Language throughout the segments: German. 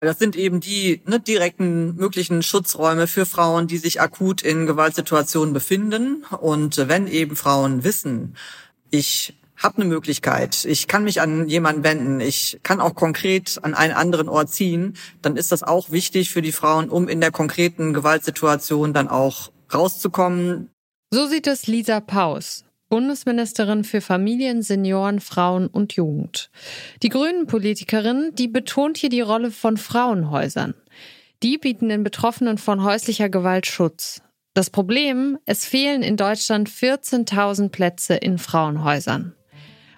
Das sind eben die ne, direkten möglichen Schutzräume für Frauen, die sich akut in Gewaltsituationen befinden. Und wenn eben Frauen wissen, ich habe eine Möglichkeit, ich kann mich an jemanden wenden, ich kann auch konkret an einen anderen Ort ziehen, dann ist das auch wichtig für die Frauen, um in der konkreten Gewaltsituation dann auch rauszukommen. So sieht es Lisa Paus, Bundesministerin für Familien, Senioren, Frauen und Jugend. Die Grünen-Politikerin, die betont hier die Rolle von Frauenhäusern. Die bieten den Betroffenen von häuslicher Gewalt Schutz. Das Problem, es fehlen in Deutschland 14.000 Plätze in Frauenhäusern.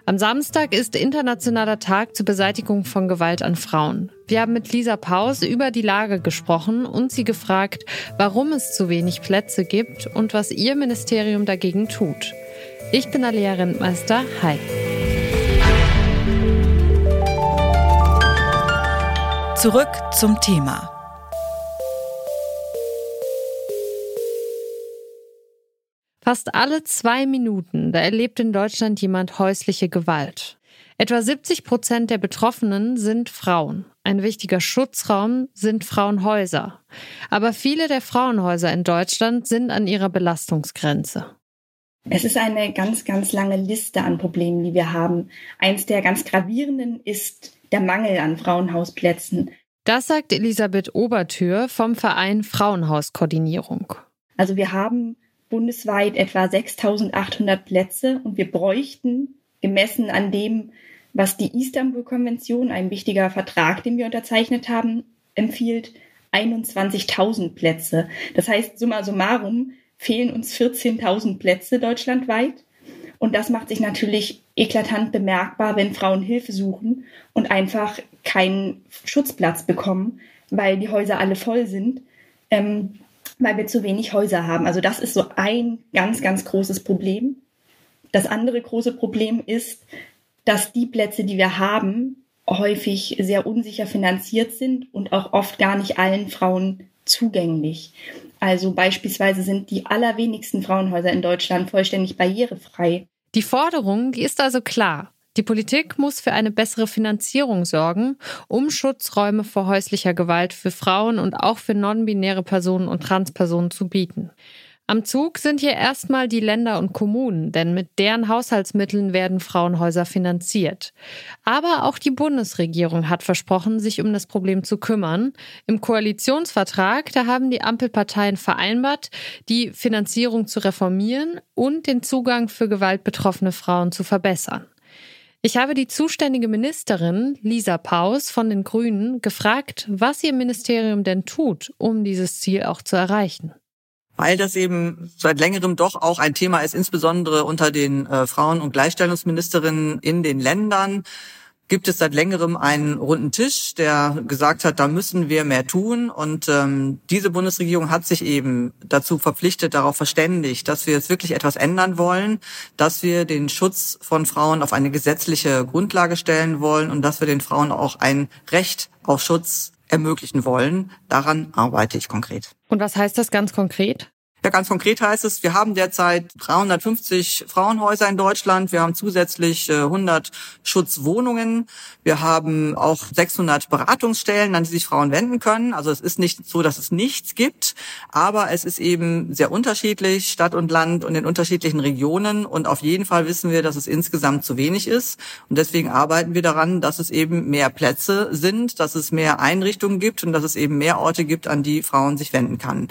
Am Samstag ist Internationaler Tag zur Beseitigung von Gewalt an Frauen. Wir haben mit Lisa Paus über die Lage gesprochen und sie gefragt, warum es zu wenig Plätze gibt und was ihr Ministerium dagegen tut. Ich bin Alea Rentmeister. Hi. Zurück zum Thema. Fast alle zwei Minuten, da erlebt in Deutschland jemand häusliche Gewalt. Etwa 70 Prozent der Betroffenen sind Frauen. Ein wichtiger Schutzraum sind Frauenhäuser. Aber viele der Frauenhäuser in Deutschland sind an ihrer Belastungsgrenze. Es ist eine ganz, ganz lange Liste an Problemen, die wir haben. Eins der ganz gravierenden ist der Mangel an Frauenhausplätzen. Das sagt Elisabeth Obertür vom Verein Frauenhauskoordinierung. Also wir haben bundesweit etwa 6800 Plätze und wir bräuchten, gemessen an dem, was die Istanbul-Konvention, ein wichtiger Vertrag, den wir unterzeichnet haben, empfiehlt, 21.000 Plätze. Das heißt, summa summarum fehlen uns 14.000 Plätze deutschlandweit. Und das macht sich natürlich eklatant bemerkbar, wenn Frauen Hilfe suchen und einfach keinen Schutzplatz bekommen, weil die Häuser alle voll sind. Ähm, weil wir zu wenig Häuser haben. Also das ist so ein ganz, ganz großes Problem. Das andere große Problem ist, dass die Plätze, die wir haben, häufig sehr unsicher finanziert sind und auch oft gar nicht allen Frauen zugänglich. Also beispielsweise sind die allerwenigsten Frauenhäuser in Deutschland vollständig barrierefrei. Die Forderung, die ist also klar. Die Politik muss für eine bessere Finanzierung sorgen, um Schutzräume vor häuslicher Gewalt für Frauen und auch für non-binäre Personen und Transpersonen zu bieten. Am Zug sind hier erstmal die Länder und Kommunen, denn mit deren Haushaltsmitteln werden Frauenhäuser finanziert. Aber auch die Bundesregierung hat versprochen, sich um das Problem zu kümmern. Im Koalitionsvertrag, da haben die Ampelparteien vereinbart, die Finanzierung zu reformieren und den Zugang für gewaltbetroffene Frauen zu verbessern. Ich habe die zuständige Ministerin Lisa Paus von den Grünen gefragt, was ihr Ministerium denn tut, um dieses Ziel auch zu erreichen weil das eben seit längerem doch auch ein Thema ist, insbesondere unter den äh, Frauen- und Gleichstellungsministerinnen in den Ländern gibt es seit längerem einen runden Tisch, der gesagt hat, da müssen wir mehr tun. Und ähm, diese Bundesregierung hat sich eben dazu verpflichtet, darauf verständigt, dass wir jetzt wirklich etwas ändern wollen, dass wir den Schutz von Frauen auf eine gesetzliche Grundlage stellen wollen und dass wir den Frauen auch ein Recht auf Schutz ermöglichen wollen. Daran arbeite ich konkret. Und was heißt das ganz konkret? Ja, ganz konkret heißt es, wir haben derzeit 350 Frauenhäuser in Deutschland. Wir haben zusätzlich 100 äh, Schutzwohnungen. Wir haben auch 600 Beratungsstellen, an die sich Frauen wenden können. Also es ist nicht so, dass es nichts gibt, aber es ist eben sehr unterschiedlich, Stadt und Land und in unterschiedlichen Regionen. Und auf jeden Fall wissen wir, dass es insgesamt zu wenig ist. Und deswegen arbeiten wir daran, dass es eben mehr Plätze sind, dass es mehr Einrichtungen gibt und dass es eben mehr Orte gibt, an die Frauen sich wenden kann.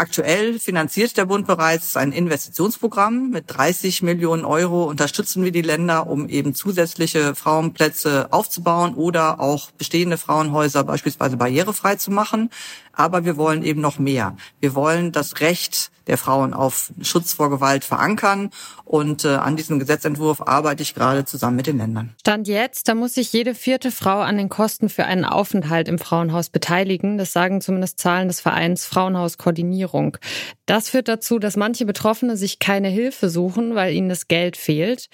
Aktuell finanziert der Bund bereits ein Investitionsprogramm. Mit 30 Millionen Euro unterstützen wir die Länder, um eben zusätzliche Frauenplätze aufzubauen oder auch bestehende Frauenhäuser beispielsweise barrierefrei zu machen. Aber wir wollen eben noch mehr. Wir wollen das Recht der Frauen auf Schutz vor Gewalt verankern. Und äh, an diesem Gesetzentwurf arbeite ich gerade zusammen mit den Ländern. Stand jetzt, da muss sich jede vierte Frau an den Kosten für einen Aufenthalt im Frauenhaus beteiligen. Das sagen zumindest Zahlen des Vereins Frauenhauskoordinierung. Das führt dazu, dass manche Betroffene sich keine Hilfe suchen, weil ihnen das Geld fehlt.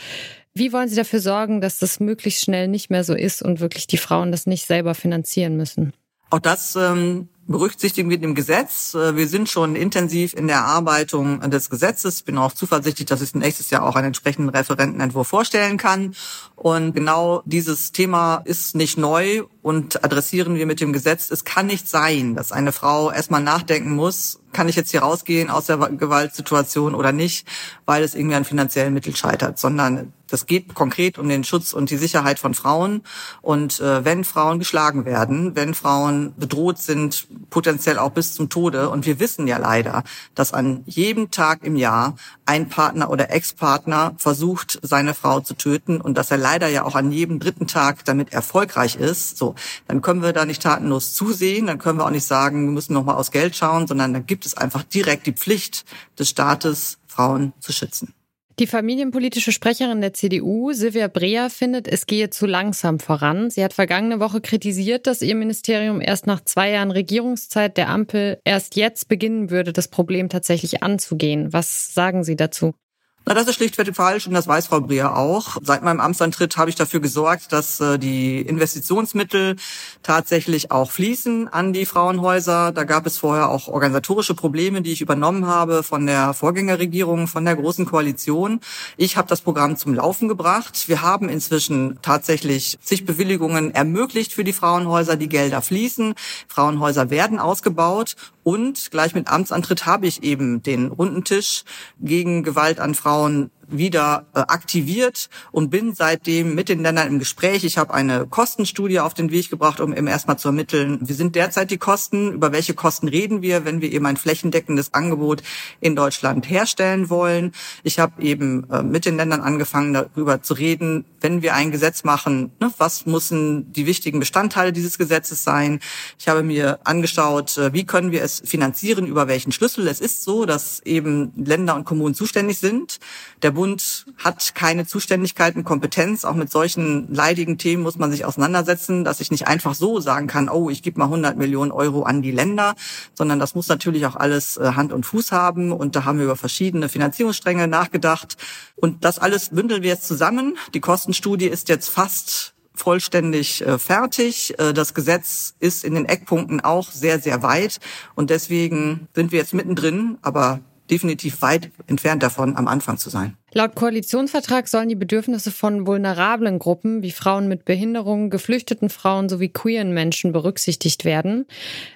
Wie wollen Sie dafür sorgen, dass das möglichst schnell nicht mehr so ist und wirklich die Frauen das nicht selber finanzieren müssen? Auch das ähm, berücksichtigen wir im Gesetz. Äh, wir sind schon intensiv in der Erarbeitung des Gesetzes. Bin auch zuversichtlich, dass ich nächstes Jahr auch einen entsprechenden Referentenentwurf vorstellen kann. Und genau dieses Thema ist nicht neu und adressieren wir mit dem Gesetz. Es kann nicht sein, dass eine Frau erstmal nachdenken muss, kann ich jetzt hier rausgehen aus der Gewaltsituation oder nicht, weil es irgendwie an finanziellen Mitteln scheitert, sondern das geht konkret um den Schutz und die Sicherheit von Frauen. Und äh, wenn Frauen geschlagen werden, wenn Frauen bedroht sind, potenziell auch bis zum Tode, und wir wissen ja leider, dass an jedem Tag im Jahr ein Partner oder Ex-Partner versucht, seine Frau zu töten und dass er leider ja auch an jedem dritten Tag damit erfolgreich ist, so, dann können wir da nicht tatenlos zusehen, dann können wir auch nicht sagen, wir müssen nochmal aus Geld schauen, sondern dann gibt es einfach direkt die Pflicht des Staates, Frauen zu schützen. Die familienpolitische Sprecherin der CDU, Silvia Brea, findet, es gehe zu langsam voran. Sie hat vergangene Woche kritisiert, dass ihr Ministerium erst nach zwei Jahren Regierungszeit der Ampel erst jetzt beginnen würde, das Problem tatsächlich anzugehen. Was sagen Sie dazu? Na, das ist schlichtweg falsch und das weiß Frau Breer auch. Seit meinem Amtsantritt habe ich dafür gesorgt, dass äh, die Investitionsmittel tatsächlich auch fließen an die Frauenhäuser. Da gab es vorher auch organisatorische Probleme, die ich übernommen habe von der Vorgängerregierung, von der Großen Koalition. Ich habe das Programm zum Laufen gebracht. Wir haben inzwischen tatsächlich zig Bewilligungen ermöglicht für die Frauenhäuser. Die Gelder fließen. Frauenhäuser werden ausgebaut und gleich mit Amtsantritt habe ich eben den runden Tisch gegen Gewalt an Frauen wieder äh, aktiviert und bin seitdem mit den Ländern im Gespräch. Ich habe eine Kostenstudie auf den Weg gebracht, um eben erstmal zu ermitteln, wie sind derzeit die Kosten, über welche Kosten reden wir, wenn wir eben ein flächendeckendes Angebot in Deutschland herstellen wollen. Ich habe eben äh, mit den Ländern angefangen, darüber zu reden, wenn wir ein Gesetz machen, ne, was müssen die wichtigen Bestandteile dieses Gesetzes sein. Ich habe mir angeschaut, äh, wie können wir es finanzieren, über welchen Schlüssel. Es ist so, dass eben Länder und Kommunen zuständig sind. Der Bund hat keine Zuständigkeit und Kompetenz. Auch mit solchen leidigen Themen muss man sich auseinandersetzen, dass ich nicht einfach so sagen kann, oh, ich gebe mal 100 Millionen Euro an die Länder, sondern das muss natürlich auch alles äh, Hand und Fuß haben. Und da haben wir über verschiedene Finanzierungsstränge nachgedacht. Und das alles bündeln wir jetzt zusammen. Die Kostenstudie ist jetzt fast vollständig äh, fertig. Äh, das Gesetz ist in den Eckpunkten auch sehr, sehr weit. Und deswegen sind wir jetzt mittendrin. Aber definitiv weit entfernt davon, am Anfang zu sein. Laut Koalitionsvertrag sollen die Bedürfnisse von vulnerablen Gruppen wie Frauen mit Behinderungen, geflüchteten Frauen sowie queeren Menschen berücksichtigt werden.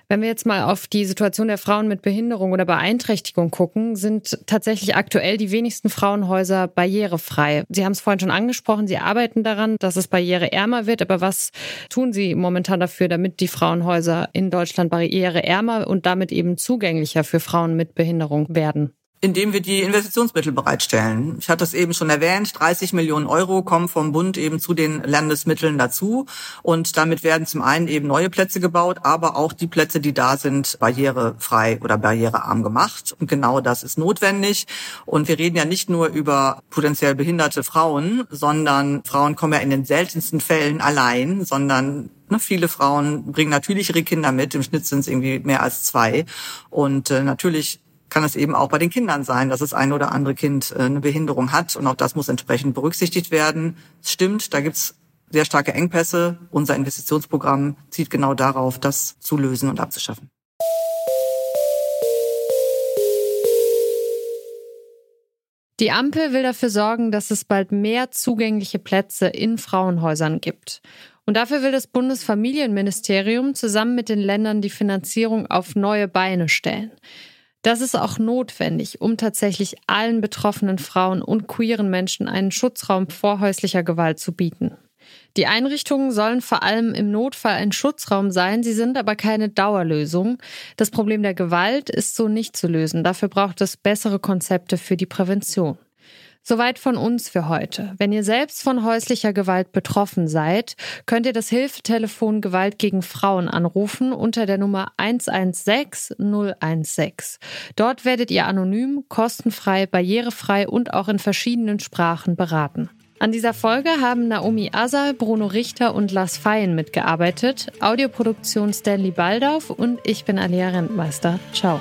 Wenn wir jetzt mal auf die Situation der Frauen mit Behinderung oder Beeinträchtigung gucken, sind tatsächlich aktuell die wenigsten Frauenhäuser barrierefrei. Sie haben es vorhin schon angesprochen, Sie arbeiten daran, dass es barriereärmer wird. Aber was tun Sie momentan dafür, damit die Frauenhäuser in Deutschland barriereärmer und damit eben zugänglicher für Frauen mit Behinderung werden? Indem wir die Investitionsmittel bereitstellen. Ich hatte es eben schon erwähnt, 30 Millionen Euro kommen vom Bund eben zu den Landesmitteln dazu. Und damit werden zum einen eben neue Plätze gebaut, aber auch die Plätze, die da sind, barrierefrei oder barrierearm gemacht. Und genau das ist notwendig. Und wir reden ja nicht nur über potenziell behinderte Frauen, sondern Frauen kommen ja in den seltensten Fällen allein, sondern ne, viele Frauen bringen natürlich ihre Kinder mit. Im Schnitt sind es irgendwie mehr als zwei. Und äh, natürlich kann es eben auch bei den Kindern sein, dass das ein oder andere Kind äh, eine Behinderung hat und auch das muss entsprechend berücksichtigt werden. Es stimmt, da gibt's sehr starke Engpässe. Unser Investitionsprogramm zieht genau darauf, das zu lösen und abzuschaffen. Die Ampel will dafür sorgen, dass es bald mehr zugängliche Plätze in Frauenhäusern gibt. Und dafür will das Bundesfamilienministerium zusammen mit den Ländern die Finanzierung auf neue Beine stellen. Das ist auch notwendig, um tatsächlich allen betroffenen Frauen und queeren Menschen einen Schutzraum vor häuslicher Gewalt zu bieten. Die Einrichtungen sollen vor allem im Notfall ein Schutzraum sein, sie sind aber keine Dauerlösung. Das Problem der Gewalt ist so nicht zu lösen. Dafür braucht es bessere Konzepte für die Prävention. Soweit von uns für heute. Wenn ihr selbst von häuslicher Gewalt betroffen seid, könnt ihr das Hilfetelefon Gewalt gegen Frauen anrufen unter der Nummer 116 016. Dort werdet ihr anonym, kostenfrei, barrierefrei und auch in verschiedenen Sprachen beraten. An dieser Folge haben Naomi Asal, Bruno Richter und Lars Feyen mitgearbeitet. Audioproduktion Stanley Baldauf und ich bin Alia Rentmeister. Ciao.